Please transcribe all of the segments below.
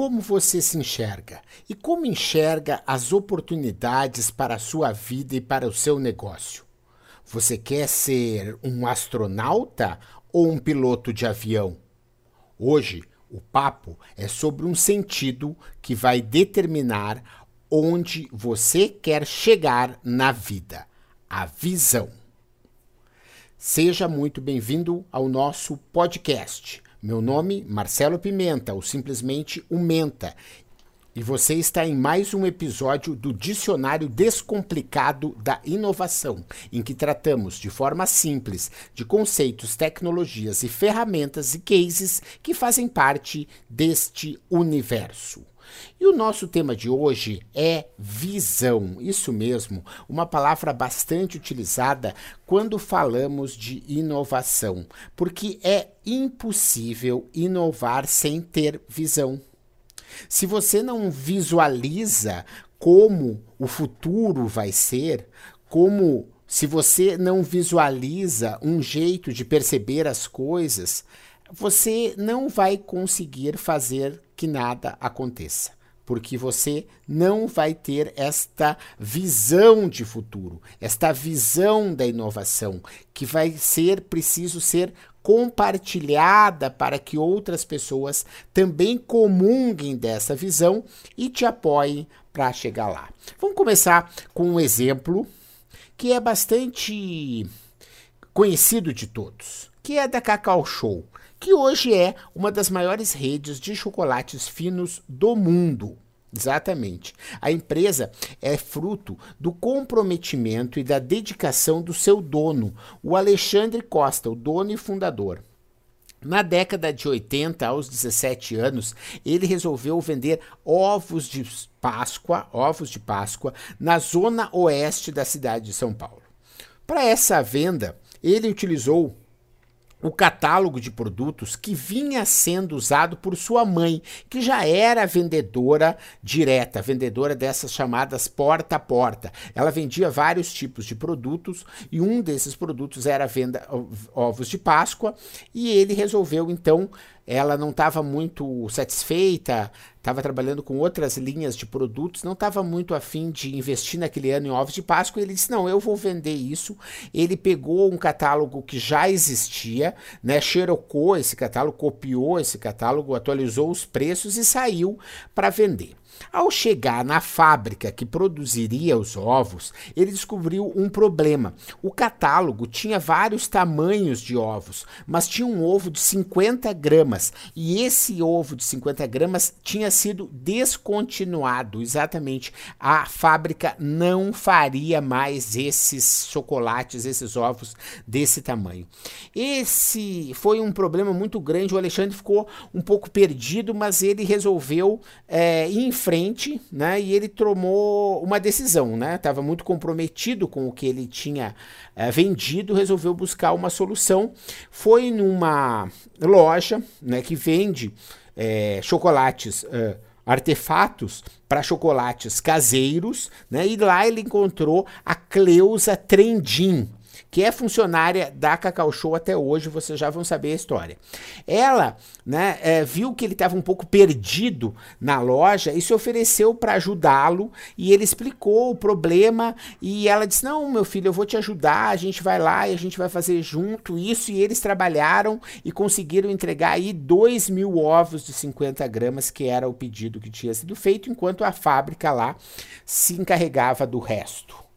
como você se enxerga e como enxerga as oportunidades para a sua vida e para o seu negócio. Você quer ser um astronauta ou um piloto de avião? Hoje, o papo é sobre um sentido que vai determinar onde você quer chegar na vida: a visão. Seja muito bem-vindo ao nosso podcast. Meu nome, Marcelo Pimenta, ou simplesmente o Menta, e você está em mais um episódio do Dicionário Descomplicado da Inovação, em que tratamos de forma simples de conceitos, tecnologias e ferramentas e cases que fazem parte deste universo. E o nosso tema de hoje é visão. Isso mesmo, uma palavra bastante utilizada quando falamos de inovação, porque é impossível inovar sem ter visão. Se você não visualiza como o futuro vai ser, como se você não visualiza um jeito de perceber as coisas, você não vai conseguir fazer que nada aconteça. Porque você não vai ter esta visão de futuro, esta visão da inovação, que vai ser preciso ser compartilhada para que outras pessoas também comunguem dessa visão e te apoiem para chegar lá. Vamos começar com um exemplo que é bastante conhecido de todos, que é da Cacau Show, que hoje é uma das maiores redes de chocolates finos do mundo. Exatamente. A empresa é fruto do comprometimento e da dedicação do seu dono, o Alexandre Costa, o dono e fundador. Na década de 80, aos 17 anos, ele resolveu vender ovos de Páscoa, ovos de Páscoa, na zona oeste da cidade de São Paulo. Para essa venda, ele utilizou o catálogo de produtos que vinha sendo usado por sua mãe, que já era vendedora direta, vendedora dessas chamadas porta a porta. Ela vendia vários tipos de produtos e um desses produtos era a venda ovos de Páscoa e ele resolveu então ela não estava muito satisfeita, estava trabalhando com outras linhas de produtos, não estava muito afim de investir naquele ano em ovos de Páscoa. Ele disse: Não, eu vou vender isso. Ele pegou um catálogo que já existia, né, xerocou esse catálogo, copiou esse catálogo, atualizou os preços e saiu para vender. Ao chegar na fábrica que produziria os ovos, ele descobriu um problema. O catálogo tinha vários tamanhos de ovos, mas tinha um ovo de 50 gramas e esse ovo de 50 gramas tinha sido descontinuado. Exatamente, a fábrica não faria mais esses chocolates, esses ovos desse tamanho. Esse foi um problema muito grande. O Alexandre ficou um pouco perdido, mas ele resolveu é, frente, né? E ele tomou uma decisão, né? Estava muito comprometido com o que ele tinha é, vendido, resolveu buscar uma solução. Foi numa loja, né? Que vende é, chocolates. É, artefatos para chocolates caseiros, né? E lá ele encontrou a Cleusa Trendim, que é funcionária da Cacau Show até hoje, vocês já vão saber a história. Ela né, é, viu que ele estava um pouco perdido na loja e se ofereceu para ajudá-lo e ele explicou o problema e ela disse, não, meu filho, eu vou te ajudar, a gente vai lá e a gente vai fazer junto isso e eles trabalharam e conseguiram entregar aí 2 mil ovos de 50 gramas, que era o pedido que tinha sido feito, enquanto a fábrica lá se encarregava do resto.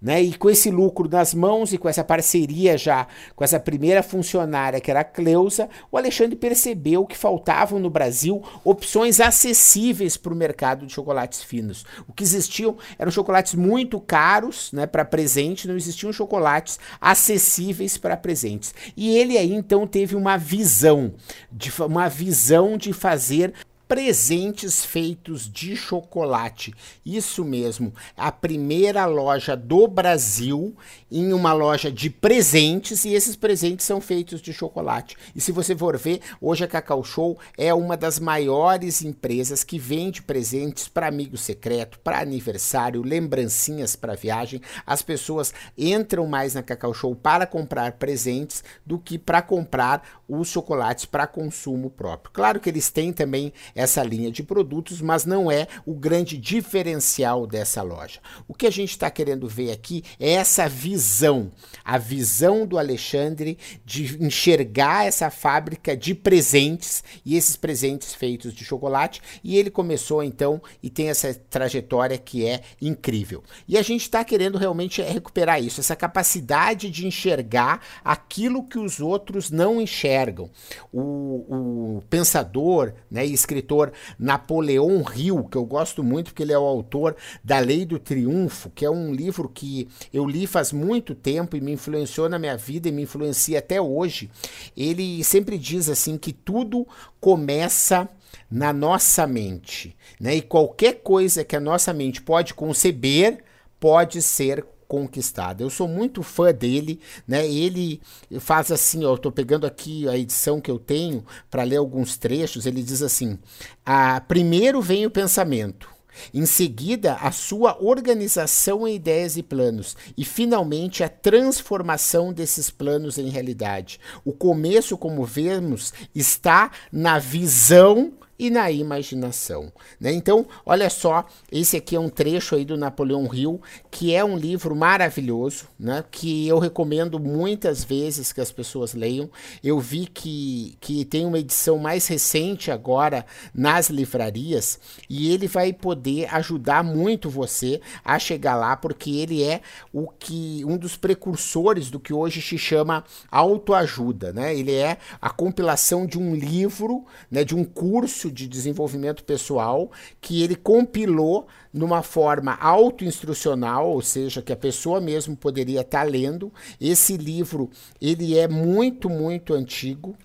Né? E com esse lucro nas mãos e com essa parceria já com essa primeira funcionária que era a Cleusa, o Alexandre percebeu que faltavam no Brasil opções acessíveis para o mercado de chocolates finos. O que existiam eram chocolates muito caros né, para presente, não existiam chocolates acessíveis para presentes. E ele aí então teve uma visão, de, uma visão de fazer presentes feitos de chocolate. Isso mesmo, a primeira loja do Brasil em uma loja de presentes e esses presentes são feitos de chocolate. E se você for ver, hoje a Cacau Show é uma das maiores empresas que vende presentes para amigo secreto, para aniversário, lembrancinhas para viagem. As pessoas entram mais na Cacau Show para comprar presentes do que para comprar os chocolates para consumo próprio. Claro que eles têm também essa linha de produtos, mas não é o grande diferencial dessa loja. O que a gente está querendo ver aqui é essa visão, a visão do Alexandre de enxergar essa fábrica de presentes e esses presentes feitos de chocolate. E ele começou então e tem essa trajetória que é incrível. E a gente está querendo realmente recuperar isso, essa capacidade de enxergar aquilo que os outros não enxergam. O, o pensador né, escritor Napoleão Hill, que eu gosto muito porque ele é o autor da Lei do Triunfo, que é um livro que eu li faz muito tempo e me influenciou na minha vida e me influencia até hoje. Ele sempre diz assim que tudo começa na nossa mente, né? E qualquer coisa que a nossa mente pode conceber pode ser conquistada. Eu sou muito fã dele, né? Ele faz assim, ó, eu tô pegando aqui a edição que eu tenho para ler alguns trechos, ele diz assim: "Ah, primeiro vem o pensamento, em seguida, a sua organização em ideias e planos. E, finalmente, a transformação desses planos em realidade. O começo, como vemos, está na visão e na imaginação. Né? Então, olha só, esse aqui é um trecho aí do Napoleão Hill, que é um livro maravilhoso, né? que eu recomendo muitas vezes que as pessoas leiam. Eu vi que, que tem uma edição mais recente agora nas livrarias e ele vai poder ajudar muito você a chegar lá, porque ele é o que um dos precursores do que hoje se chama autoajuda. Né? Ele é a compilação de um livro, né, de um curso de desenvolvimento pessoal que ele compilou numa forma autoinstrucional, ou seja, que a pessoa mesmo poderia estar tá lendo. Esse livro, ele é muito, muito antigo.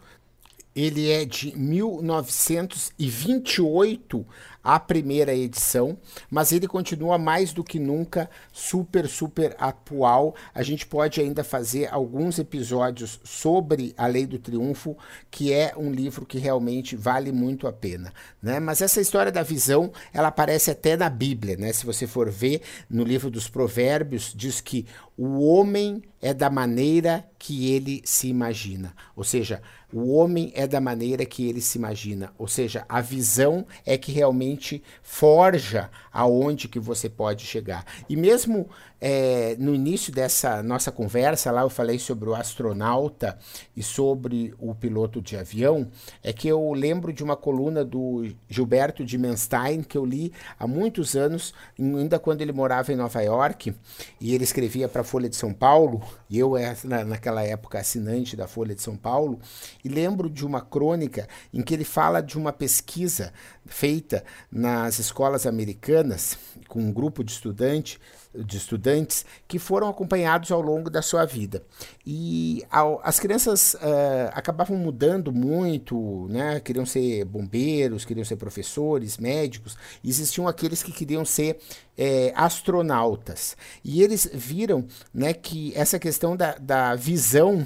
Ele é de 1928 a primeira edição, mas ele continua mais do que nunca super, super atual. A gente pode ainda fazer alguns episódios sobre a Lei do Triunfo, que é um livro que realmente vale muito a pena. Né? Mas essa história da visão, ela aparece até na Bíblia. Né? Se você for ver no livro dos Provérbios, diz que o homem é da maneira que ele se imagina. Ou seja, o homem é da maneira que ele se imagina. Ou seja, a visão é que realmente forja aonde que você pode chegar. E mesmo é, no início dessa nossa conversa, lá eu falei sobre o astronauta e sobre o piloto de avião, é que eu lembro de uma coluna do Gilberto de Menstein que eu li há muitos anos, ainda quando ele morava em Nova York, e ele escrevia para a Folha de São Paulo, e eu era naquela época assinante da Folha de São Paulo, e lembro de uma crônica em que ele fala de uma pesquisa feita nas escolas americanas com um grupo de estudantes de estudantes que foram acompanhados ao longo da sua vida. E ao, as crianças uh, acabavam mudando muito, né? queriam ser bombeiros, queriam ser professores, médicos, existiam aqueles que queriam ser é, astronautas. E eles viram né, que essa questão da, da visão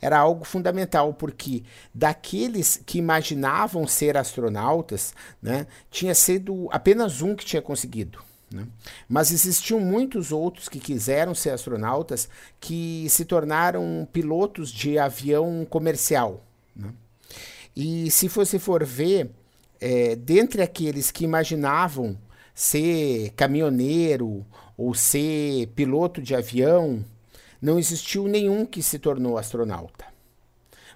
era algo fundamental, porque daqueles que imaginavam ser astronautas, né, tinha sido apenas um que tinha conseguido. Né? Mas existiam muitos outros que quiseram ser astronautas que se tornaram pilotos de avião comercial. Né? E se você for ver, é, dentre aqueles que imaginavam ser caminhoneiro ou ser piloto de avião, não existiu nenhum que se tornou astronauta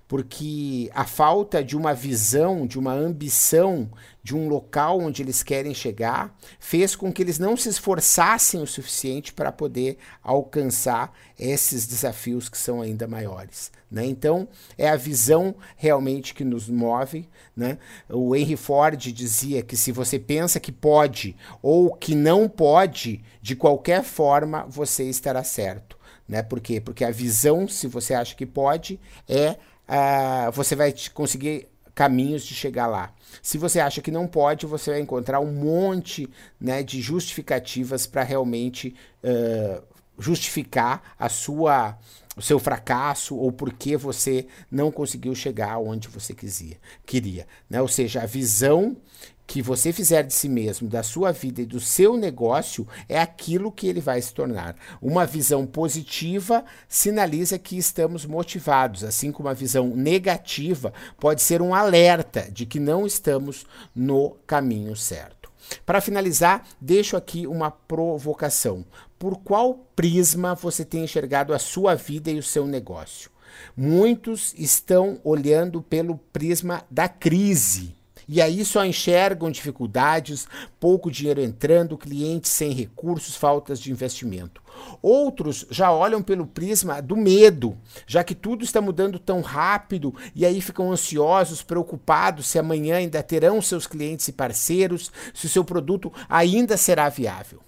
porque a falta de uma visão, de uma ambição, de um local onde eles querem chegar, fez com que eles não se esforçassem o suficiente para poder alcançar esses desafios que são ainda maiores. Né? Então, é a visão realmente que nos move. Né? O Henry Ford dizia que se você pensa que pode ou que não pode, de qualquer forma você estará certo. Né? Por quê? Porque a visão, se você acha que pode, é uh, você vai conseguir caminhos de chegar lá. Se você acha que não pode, você vai encontrar um monte né, de justificativas para realmente uh, justificar a sua, o seu fracasso ou por que você não conseguiu chegar onde você quisia, queria. Né? Ou seja, a visão que você fizer de si mesmo, da sua vida e do seu negócio, é aquilo que ele vai se tornar. Uma visão positiva sinaliza que estamos motivados, assim como a visão negativa pode ser um alerta de que não estamos no caminho certo. Para finalizar, deixo aqui uma provocação. Por qual prisma você tem enxergado a sua vida e o seu negócio? Muitos estão olhando pelo prisma da crise e aí só enxergam dificuldades, pouco dinheiro entrando, clientes sem recursos, faltas de investimento. Outros já olham pelo prisma do medo, já que tudo está mudando tão rápido e aí ficam ansiosos, preocupados se amanhã ainda terão seus clientes e parceiros, se o seu produto ainda será viável.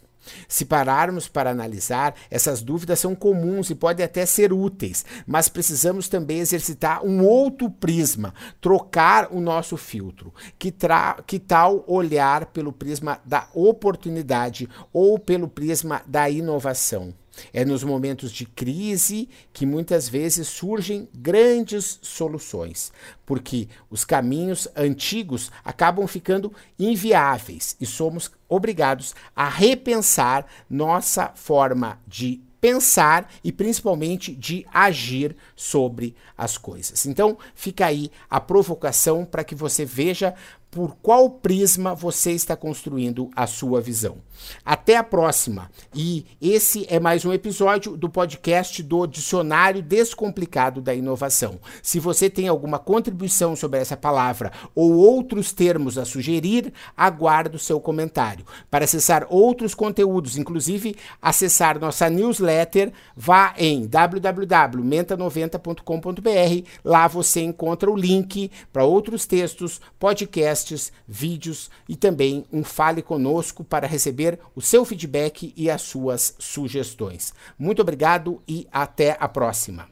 Se pararmos para analisar, essas dúvidas são comuns e podem até ser úteis, mas precisamos também exercitar um outro prisma, trocar o nosso filtro. Que, que tal olhar pelo prisma da oportunidade ou pelo prisma da inovação? É nos momentos de crise que muitas vezes surgem grandes soluções, porque os caminhos antigos acabam ficando inviáveis e somos obrigados a repensar nossa forma de pensar e principalmente de agir sobre as coisas. Então, fica aí a provocação para que você veja por qual prisma você está construindo a sua visão. Até a próxima. E esse é mais um episódio do podcast do Dicionário Descomplicado da Inovação. Se você tem alguma contribuição sobre essa palavra ou outros termos a sugerir, aguardo seu comentário. Para acessar outros conteúdos, inclusive acessar nossa newsletter, vá em www.menta90.com.br. Lá você encontra o link para outros textos, podcasts podcasts, vídeos e também um Fale Conosco para receber o seu feedback e as suas sugestões. Muito obrigado e até a próxima.